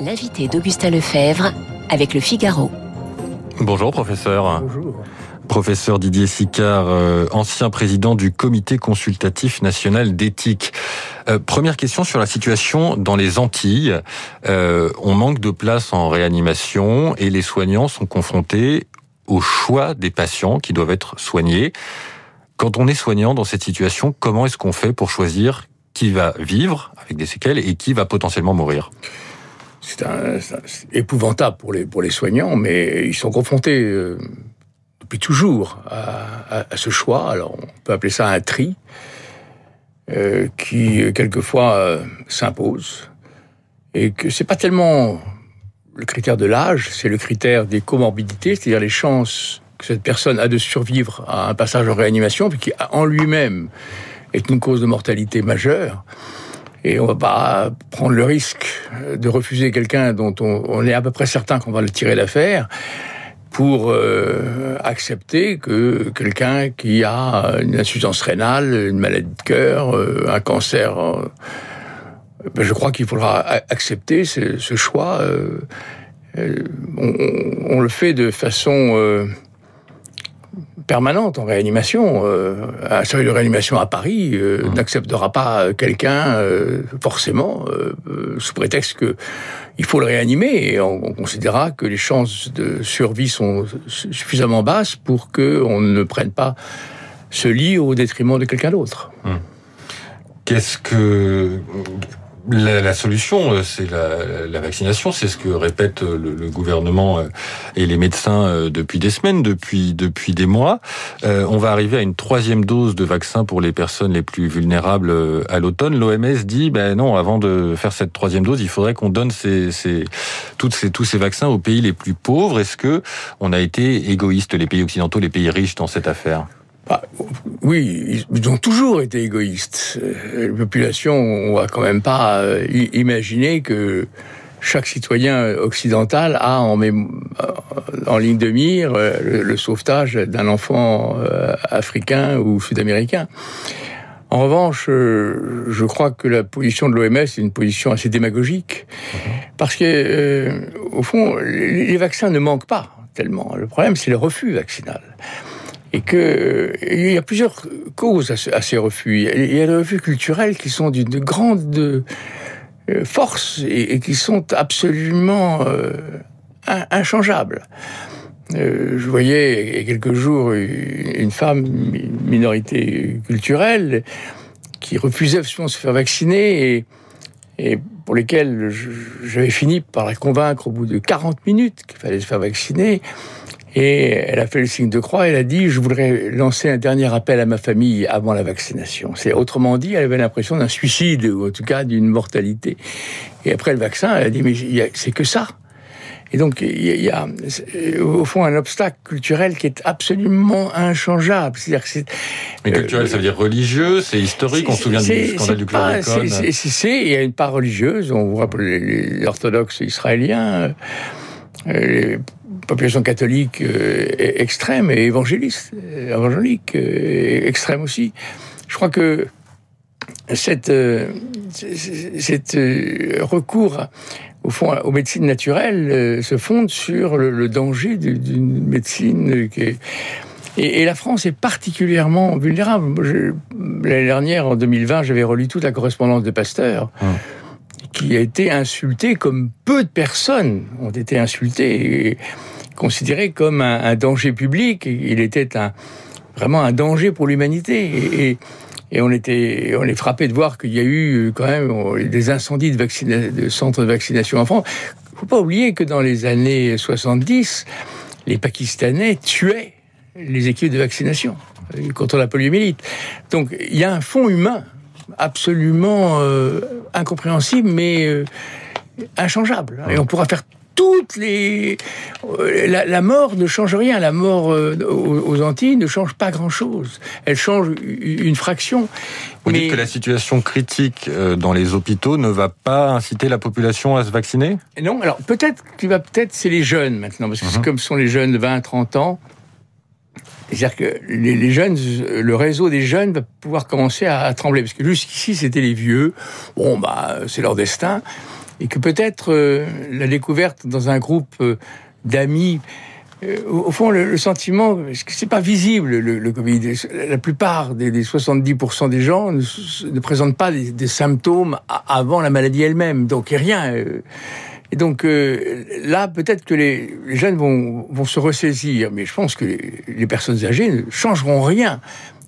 L'invité d'Augustin Lefebvre avec le Figaro. Bonjour professeur. Bonjour. Professeur Didier Sicard, euh, ancien président du Comité consultatif national d'éthique. Euh, première question sur la situation dans les Antilles. Euh, on manque de place en réanimation et les soignants sont confrontés au choix des patients qui doivent être soignés. Quand on est soignant dans cette situation, comment est-ce qu'on fait pour choisir qui va vivre avec des séquelles et qui va potentiellement mourir C'est épouvantable pour les, pour les soignants, mais ils sont confrontés euh, depuis toujours à, à, ce choix. Alors, on peut appeler ça un tri, euh, qui quelquefois euh, s'impose. Et que c'est pas tellement le critère de l'âge, c'est le critère des comorbidités, c'est-à-dire les chances que cette personne a de survivre à un passage en réanimation, puis qui en lui-même est une cause de mortalité majeure. Et on va pas prendre le risque de refuser quelqu'un dont on, est à peu près certain qu'on va le tirer d'affaire pour euh, accepter que quelqu'un qui a une insuffisance rénale, une maladie de cœur, euh, un cancer, euh, ben je crois qu'il faudra accepter ce, choix. On, le fait de façon permanente en réanimation. Euh, un seuil de réanimation à Paris euh, mmh. n'acceptera pas quelqu'un euh, forcément sous prétexte que il faut le réanimer et on, on, considérera que les chances de survie sont suffisamment basses pour que on ne prenne pas ce lit au détriment de quelqu'un d'autre. Mmh. Qu'est-ce que la, la, solution, euh, c'est la, la, vaccination. C'est ce que répète euh, le, le, gouvernement euh, et les médecins depuis des semaines, depuis depuis des mois. Euh, on va arriver à une troisième dose de vaccin pour les personnes les plus vulnérables à l'automne. L'OMS dit, ben non, avant de faire cette troisième dose, il faudrait qu'on donne ces, ces, toutes ces, tous ces vaccins aux pays les plus pauvres. Est-ce que on a été égoïste, les pays occidentaux, les pays riches dans cette affaire? Ah, oui, ils ont toujours été égoïstes. La population, on va quand même pas euh, imaginer que chaque citoyen occidental a en, en ligne de mire euh, le, le sauvetage d'un enfant euh, africain ou sud-américain. En revanche, je crois que la position de l'OMS est une position assez démagogique, parce que, euh, au fond, les vaccins ne manquent pas tellement. Le problème, c'est le refus vaccinal et que il y a plusieurs causes à, ce, à ces refus. Il y a des refus culturels qui sont d'une grande euh, force et, qui sont absolument euh, inchangeables. Euh, je voyais il y a quelques jours une femme, une minorité culturelle, qui refusait absolument de se faire vacciner et, et pour lesquelles j'avais fini par la convaincre au bout de 40 minutes qu'il fallait se faire vacciner. Et elle a fait le signe de croix. Elle a dit je voudrais lancer un dernier appel à ma famille avant la vaccination. C'est autrement dit, elle avait l'impression d'un suicide ou en tout cas d'une mortalité. Et après le vaccin, elle a dit mais c'est que ça. Et donc, il y, a, au fond un obstacle culturel qui est absolument inchangeable. C'est-à-dire que. Mais culturel, euh, ça veut dire religieux, c'est historique, on se souvient du scandale du chlordécone. C'est, il y a une part religieuse, on voit orthodoxes israéliens, euh, population catholique euh, extrême et évangéliste, évangélique euh, extrême aussi. Je crois que cette, euh, cette recours au fond aux médecines naturelles se fonde sur le, le danger d'une médecine qui est et, la France est particulièrement vulnérable. L'année dernière, en 2020, j'avais relu toute la correspondance de Pasteur. Hum qui a été insulté comme peu de personnes ont été insultées et considéré comme un, danger public. Il était vraiment un danger pour l'humanité. Et, on était, on est frappé de voir qu'il y a eu quand même des incendies de, centres de vaccination en France. Il faut pas oublier que dans les années 70, les Pakistanais tuaient les équipes de vaccination contre la poliomyélite. Donc il y a un fond humain absolument euh, incompréhensible, mais euh, inchangeable. Et on pourra faire toutes les euh, la, la, mort ne change rien. La mort euh, aux, aux, Antilles ne change pas grand-chose. Elle change une fraction. Vous mais... dites que la situation critique euh, dans les hôpitaux ne va pas inciter la population à se vacciner? Non. Alors peut-être qu'il va peut-être c'est les jeunes maintenant parce que mm -hmm. comme sont les jeunes de 20 30 ans. C'est-à-dire que les, les, jeunes, le réseau des jeunes va pouvoir commencer à, à trembler parce que jusqu'ici c'était les vieux. Bon bah c'est leur destin. Et que peut-être euh, la découverte dans un groupe euh, d'amis euh, au fond, le, sentiment, c'est pas visible, le, Covid? La plupart des, 70% des gens ne, présentent pas des, symptômes avant la maladie elle-même. Donc, rien. Et donc, là, peut-être que les, jeunes vont, se ressaisir. Mais je pense que les, personnes âgées ne changeront rien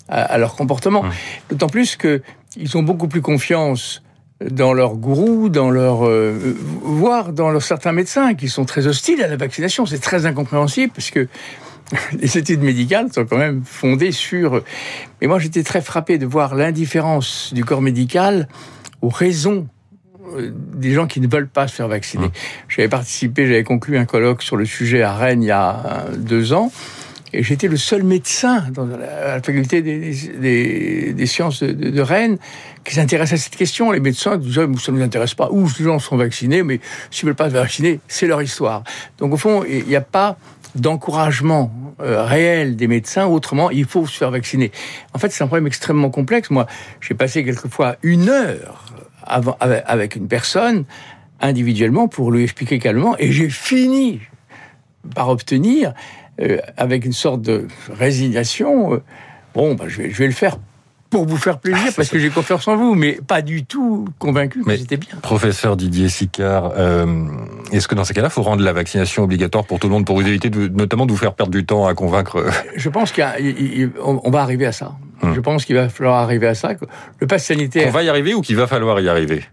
à, leur comportement. Mmh. D'autant plus qu'ils ont beaucoup plus confiance dans leurs gourous, dans leur, euh, voire dans leurs certains médecins qui sont très hostiles à la vaccination. C'est très incompréhensible parce que les études médicales sont quand même fondées sur. Mais moi, j'étais très frappé de voir l'indifférence du corps médical aux raisons euh, des gens qui ne veulent pas se faire vacciner. Mmh. J'avais participé, j'avais conclu un colloque sur le sujet à Rennes il y a deux ans. Et j'étais le seul médecin dans la, faculté des, sciences de, Rennes qui s'intéresse à cette question. Les médecins disaient, ça ne nous intéresse pas. Ou les gens sont vaccinés, mais s'ils ne veulent pas se vacciner, c'est leur histoire. Donc au fond, il n'y a pas d'encouragement euh, réel des médecins. Autrement, il faut se faire vacciner. En fait, c'est un problème extrêmement complexe. Moi, j'ai passé quelquefois une heure avec une personne individuellement pour lui expliquer calmement, et j'ai fini par obtenir euh, avec une sorte de résignation. Euh, bon, bah, je, vais, je vais le faire pour vous faire plaisir, ah, parce que j'ai confiance en vous, mais pas du tout convaincu que c'était bien. Professeur Didier Sicard, euh, est-ce que dans ces cas-là, il faut rendre la vaccination obligatoire pour tout le monde, pour vous éviter de, notamment de vous faire perdre du temps à convaincre Je pense qu'on va arriver à ça. Hum. Je pense qu'il va falloir arriver à ça. Le pass sanitaire... On va y arriver ou qu'il va falloir y arriver?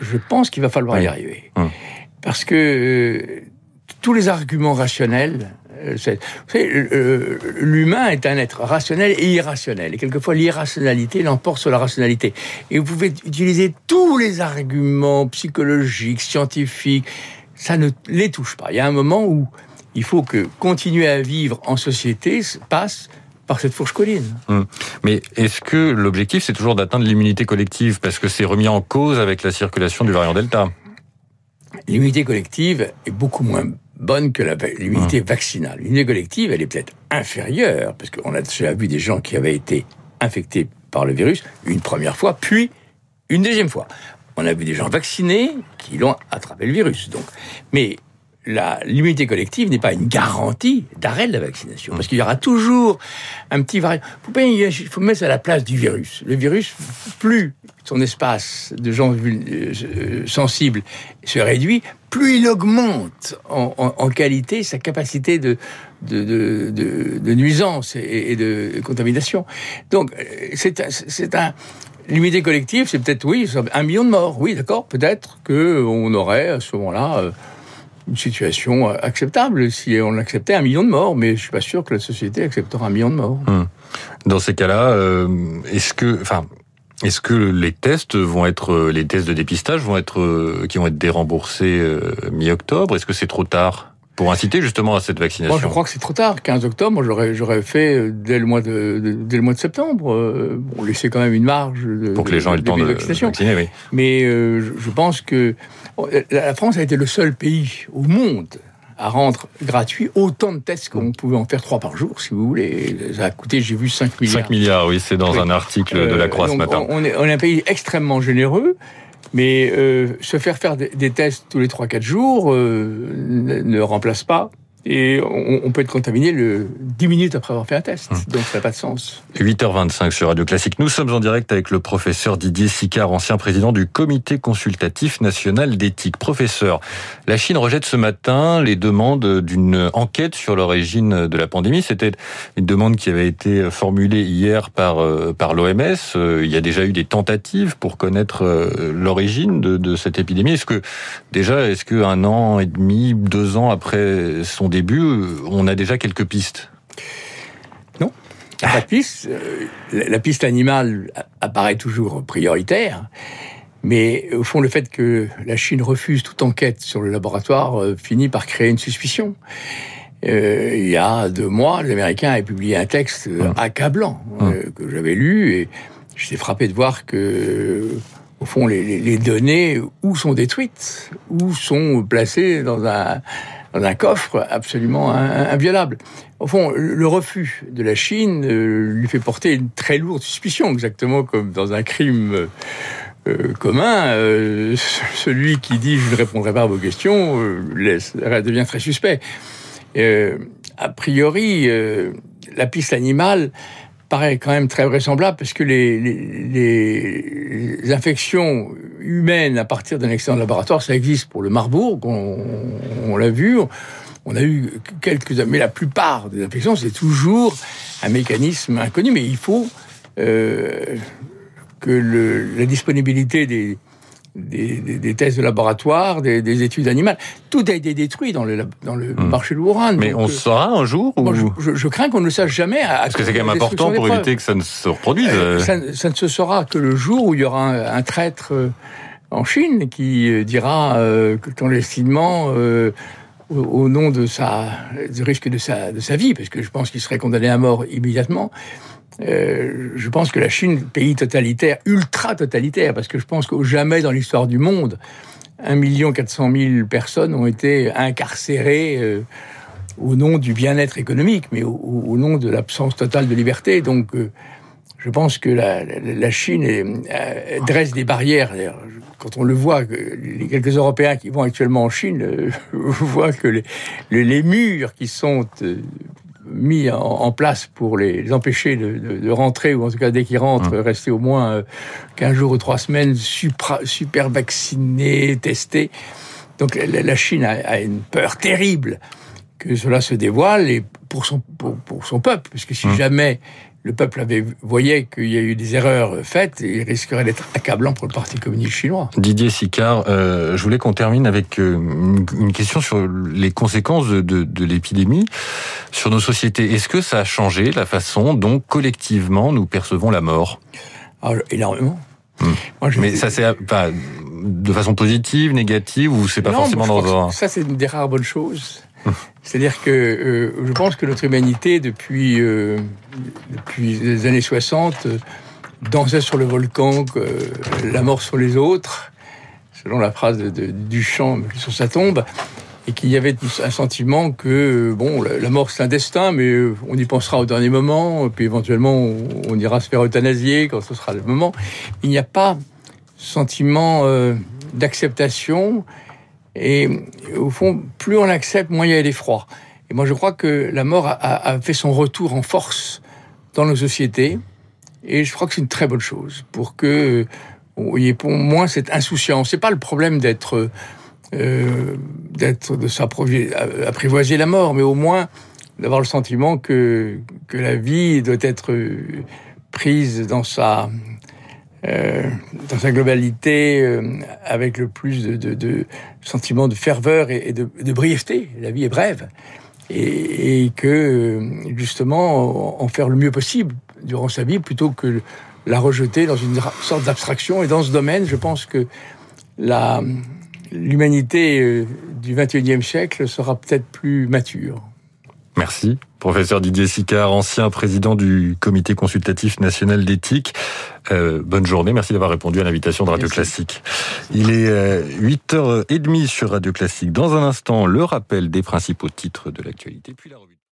Je pense qu'il va falloir y arriver. Hum. Parce que tous les arguments rationnels euh, l'humain est un être rationnel et irrationnel. Et quelquefois, l'irrationalité l'emporte sur la rationalité. Et vous pouvez utiliser tous les arguments psychologiques, scientifiques, ça ne les touche pas. Il y a un moment où il faut que continuer à vivre en société passe par cette fourche colline. Hum. Mais est-ce que l'objectif, c'est toujours d'atteindre l'immunité collective? Parce que c'est remis en cause avec la circulation du variant Delta. L'immunité collective est beaucoup moins bonne que l'immunité vaccinale. L'immunité collective, elle est peut-être inférieure, parce qu'on a déjà vu des gens qui avaient été infectés par le virus une première fois, puis une deuxième fois. On a vu des gens vaccinés qui l'ont attrapé le virus. Donc, mais l'immunité collective n'est pas une garantie d'arrêt de la vaccination, parce qu'il y aura toujours un petit variant. Il faut mettre à la place du virus. Le virus, plus son espace de gens euh, sensibles se réduit, plus il augmente en, qualité sa capacité de, de, nuisance et, de contamination. Donc, euh, c'est un, L'immunité collective, c'est peut-être, oui, un million de morts. Oui, d'accord, peut-être qu'on aurait à ce moment-là euh, une situation acceptable si on acceptait un million de morts, mais je suis pas sûr que la société acceptera un million de morts. Hum. Dans ces cas-là, euh, est-ce que, enfin, est-ce que les tests vont être, euh, les tests de dépistage vont être, euh, qui vont être déremboursés mi-octobre? Est-ce que c'est trop tard? Pour inciter justement à cette vaccination Moi, je crois que c'est trop tard. 15 octobre, j'aurais, j'aurais fait dès le mois de, dès le mois de septembre. bon, laisser quand même une marge de, pour que les gens aient le temps de, vaccination. vacciner. Oui. Mais je pense que la France a été le seul pays au monde à rendre gratuit autant de tests qu'on pouvait en faire trois par jour, si vous voulez. Ça a coûté, j'ai vu, 5 milliards. 5 milliards, oui, c'est dans un article de la Croix ce matin. On est, on est, un pays extrêmement généreux, mais euh, se faire faire des, tests tous les 3-4 jours euh, ne remplace pas et on, peut être contaminé le 10 minutes après avoir fait un test. Hum. Donc ça n'a pas de sens. 8h25 sur Radio Classique. Nous sommes en direct avec le professeur Didier Sicard, ancien président du Comité consultatif national d'éthique. Professeur, la Chine rejette ce matin les demandes d'une enquête sur l'origine de la pandémie. C'était une demande qui avait été formulée hier par, euh, par l'OMS. Euh, il y a déjà eu des tentatives pour connaître euh, l'origine de, de cette épidémie. Est-ce que déjà, est-ce qu'un an et demi, deux ans après son début, on a déjà quelques pistes. Non, pas de piste. Euh, la piste animale apparaît toujours prioritaire. Mais au fond, le fait que la Chine refuse toute enquête sur le laboratoire euh, finit par créer une suspicion. Euh, il y a deux mois, les Américains avaient publié un texte hum. accablant hum. que j'avais lu et j'étais frappé de voir que, au fond, les, les données où sont détruites, où sont placées dans un, dans un coffre absolument inviolable. Au fond, le refus de la Chine euh, lui fait porter une très lourde suspicion, exactement comme dans un crime euh, commun, euh, celui qui dit je ne répondrai pas à vos questions devient très suspect. a priori, la piste animale paraît quand même très vraisemblable parce que les infections humaines à partir d'un accident de laboratoire, ça existe pour le Marbourg, on, l'a vu. On a eu quelques, mais la plupart des infections, c'est toujours un mécanisme inconnu. Mais il faut euh, que la disponibilité des, des, des, tests de laboratoire, des, des, études animales. Tout a été détruit dans le, dans le hmm. marché de Wuhan. Mais on euh, saura un jour ou... je, je, crains qu'on ne le sache jamais. Parce que c'est quand même important pour éviter que ça ne se reproduise. Euh, ça, ça, ne se saura que le jour où il y aura un, traître euh, en Chine qui dira que clandestinement... Euh, au nom de sa, du risque de sa, de sa vie, parce que je pense qu'il serait condamné à mort immédiatement, euh, je pense que la Chine, pays totalitaire, ultra totalitaire, parce que je pense qu'au jamais dans l'histoire du monde, 1 400 000 personnes ont été incarcérées euh, au nom du bien-être économique, mais au, nom de l'absence totale de liberté. Donc, euh, je pense que la, Chine dresse des barrières. Quand on le voit, les quelques Européens qui vont actuellement en Chine voient que les murs qui sont mis en, place pour les, empêcher de, rentrer, ou en tout cas dès qu'ils rentrent, mmh. rester au moins 15 euh, jours ou 3 semaines super vaccinés, testés. Donc la, Chine a, une peur terrible que cela se dévoile et pour son, pour, son peuple, parce que si mmh. jamais le peuple avait voyait qu'il y a eu des erreurs faites, il risquerait d'être accablant pour le Parti communiste chinois. Didier Sicard, euh, je voulais qu'on termine avec euh, une question sur les conséquences de, de, l'épidémie sur nos sociétés. Est-ce que ça a changé la façon dont collectivement nous percevons la mort? Ah, Énormément. Hmm. Mais ça c'est de façon positive, négative, ou c'est pas forcément dans Ça c'est une des rares bonnes choses. C'est-à-dire que euh, je pense que notre humanité, depuis, euh, depuis les années 60, euh, dansait sur le volcan, la mort sur les autres, selon la phrase de, Duchamp sur sa tombe, et qu'il y avait un sentiment que bon, la, mort c'est un destin, mais on y pensera au dernier moment, puis éventuellement on, ira se faire euthanasier quand ce sera le moment. Il n'y a pas sentiment d'acceptation et au fond, plus on accepte, moins il y a d'effroi. Et moi, je crois que la mort a, fait son retour en force dans nos sociétés. Et je crois que c'est une très bonne chose pour que il y ait moins cette insouciance. C'est pas le problème d'être euh, d'être de s'apprivoiser la mort, mais au moins d'avoir le sentiment que que la vie doit être prise dans sa euh, dans sa globalité, euh, avec le plus de, de, de sentiments de ferveur et, de, de, brièveté. La vie est brève. Et, et, que, euh, justement, en faire le mieux possible durant sa vie, plutôt que la rejeter dans une sorte d'abstraction. Et dans ce domaine, je pense que la l'humanité du XXIe siècle sera peut-être plus mature. Merci. Professeur Didier Sicard, ancien président du Comité consultatif national d'éthique. Euh, bonne journée, merci d'avoir répondu à l'invitation de Radio Classique. Il est 8h30 euh, sur Radio Classique. Dans un instant, le rappel des principaux titres de l'actualité, puis la revue.